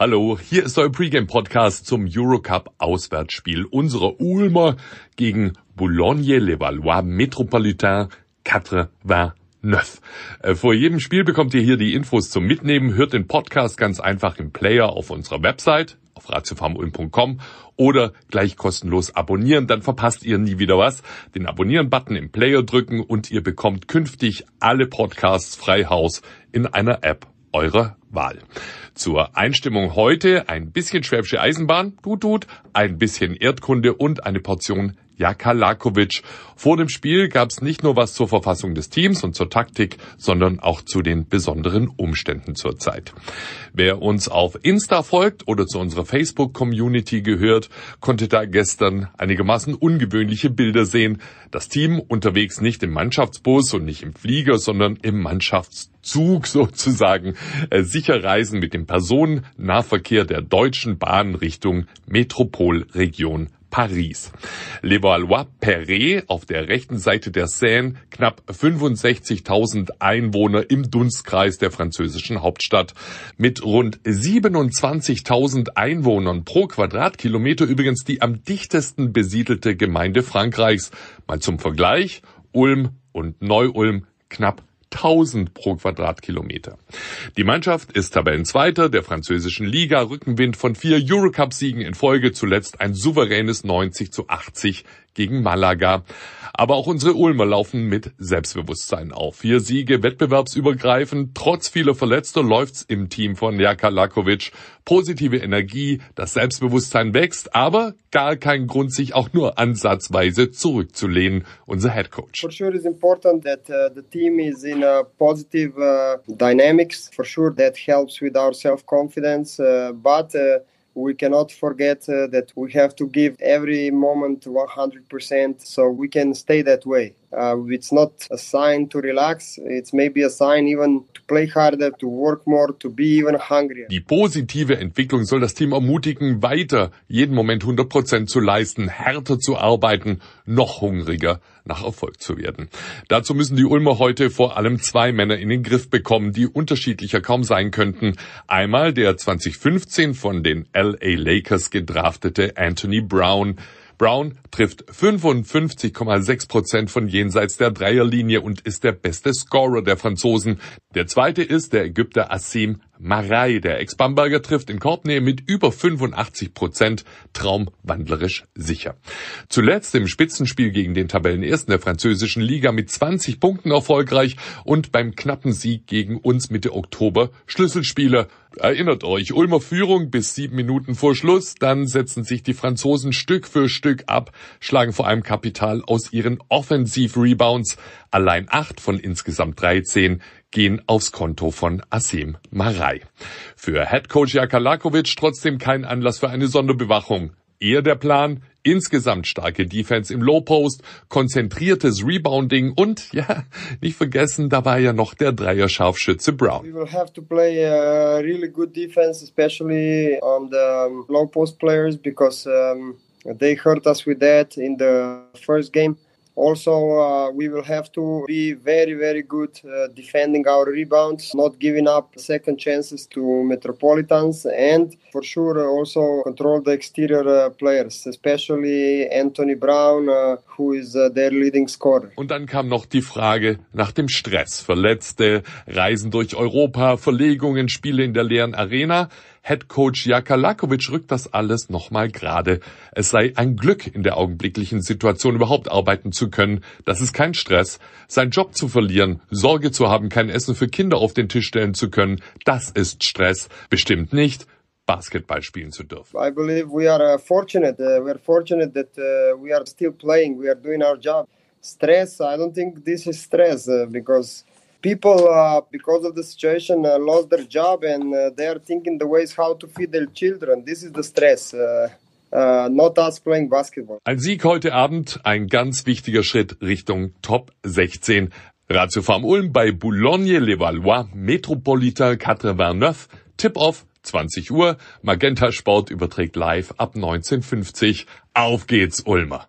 Hallo, hier ist euer Pre-Game-Podcast zum Eurocup-Auswärtsspiel unserer Ulmer gegen Boulogne-Levallois Metropolitain 89. Äh, vor jedem Spiel bekommt ihr hier die Infos zum Mitnehmen. Hört den Podcast ganz einfach im Player auf unserer Website auf ratiofarmulm.com oder gleich kostenlos abonnieren, dann verpasst ihr nie wieder was. Den Abonnieren-Button im Player drücken und ihr bekommt künftig alle Podcasts frei Haus in einer App eurer Wahl. Zur Einstimmung heute ein bisschen Schwäbische Eisenbahn, tut tut, ein bisschen Erdkunde und eine Portion Jaka Lakovic. Vor dem Spiel gab es nicht nur was zur Verfassung des Teams und zur Taktik, sondern auch zu den besonderen Umständen zur Zeit. Wer uns auf Insta folgt oder zu unserer Facebook-Community gehört, konnte da gestern einigermaßen ungewöhnliche Bilder sehen. Das Team unterwegs nicht im Mannschaftsbus und nicht im Flieger, sondern im Mannschaftszug sozusagen, äh, sicher reisen mit dem Personennahverkehr der Deutschen Bahn Richtung Metropolregion Paris. Levallois-Perret auf der rechten Seite der Seine, knapp 65.000 Einwohner im Dunstkreis der französischen Hauptstadt. Mit rund 27.000 Einwohnern pro Quadratkilometer übrigens die am dichtesten besiedelte Gemeinde Frankreichs. Mal zum Vergleich, Ulm und Neu-Ulm knapp 1000 pro Quadratkilometer. Die Mannschaft ist Tabellenzweiter der französischen Liga, Rückenwind von vier Eurocup-Siegen in Folge, zuletzt ein souveränes 90 zu 80 gegen Malaga. Aber auch unsere Ulmer laufen mit Selbstbewusstsein auf. Vier Siege wettbewerbsübergreifend. Trotz vieler Verletzter läuft's im Team von Jaka Lakovic. Positive Energie, das Selbstbewusstsein wächst, aber gar kein Grund, sich auch nur ansatzweise zurückzulehnen. Unser Head Coach. For sure it's important that uh, the team is in a positive uh, dynamics. For sure that helps with our self-confidence. Uh, but uh, we cannot forget uh, that we have to give every moment 100% so we can stay that way. Uh, it's not a sign to relax, it's maybe a sign even to play harder, to work more, to be even hungrier. Die positive Entwicklung soll das Team ermutigen, weiter jeden Moment 100% zu leisten, härter zu arbeiten, noch hungriger nach Erfolg zu werden. Dazu müssen die Ulmer heute vor allem zwei Männer in den Griff bekommen, die unterschiedlicher kaum sein könnten. Einmal der 2015 von den LA Lakers gedraftete Anthony Brown, Brown trifft 55,6 Prozent von jenseits der Dreierlinie und ist der beste Scorer der Franzosen. Der zweite ist der Ägypter Assim Marei. Der Ex-Bamberger trifft in Korbnähe mit über 85 Prozent, traumwandlerisch sicher. Zuletzt im Spitzenspiel gegen den Tabellenersten der französischen Liga mit 20 Punkten erfolgreich und beim knappen Sieg gegen uns Mitte Oktober Schlüsselspieler. Erinnert euch, Ulmer Führung bis sieben Minuten vor Schluss, dann setzen sich die Franzosen Stück für Stück ab, schlagen vor allem Kapital aus ihren Offensiv-Rebounds. Allein acht von insgesamt 13 gehen aufs Konto von Asim Marei. Für Headcoach Jakalakovic trotzdem kein Anlass für eine Sonderbewachung. Eher der Plan, insgesamt starke Defense im Low Post, konzentriertes Rebounding und, ja, nicht vergessen, da war ja noch der Dreier-Scharfschütze Brown. We will have to play a really good defense, especially on the low post players, because um, they hurt us with that in the first game. Also, uh, we will have to be very, very good uh, defending our rebounds, not giving up second chances to Metropolitans, and for sure also control the exterior uh, players, especially Anthony Brown, uh, who is uh, their leading scorer. Und dann kam noch die Frage nach dem Stress. Verletzte, Reisen durch Europa, Verlegungen, Spiele in der leeren Arena. Head Coach Jaka Lakovic rückt das alles nochmal gerade. Es sei ein Glück, in der augenblicklichen Situation überhaupt arbeiten zu können. Das ist kein Stress. Sein Job zu verlieren, Sorge zu haben, kein Essen für Kinder auf den Tisch stellen zu können, das ist Stress. Bestimmt nicht. Basketball spielen zu dürfen. I believe we are uh, fortunate. Uh, we are fortunate that uh, we are still playing. We are doing our job. Stress, I don't think this is stress because people, uh, because of the situation, uh, lost their job and uh, they are thinking the ways how to feed their children. This is the stress. Uh, uh, not us playing basketball. Ein Sieg heute Abend, ein ganz wichtiger Schritt Richtung Top 16. Ratio Farm Ulm bei Boulogne-Levallois, Metropolitain 89, Tip-Off 20 Uhr, Magenta Sport überträgt live ab 1950. Auf geht's, Ulmer!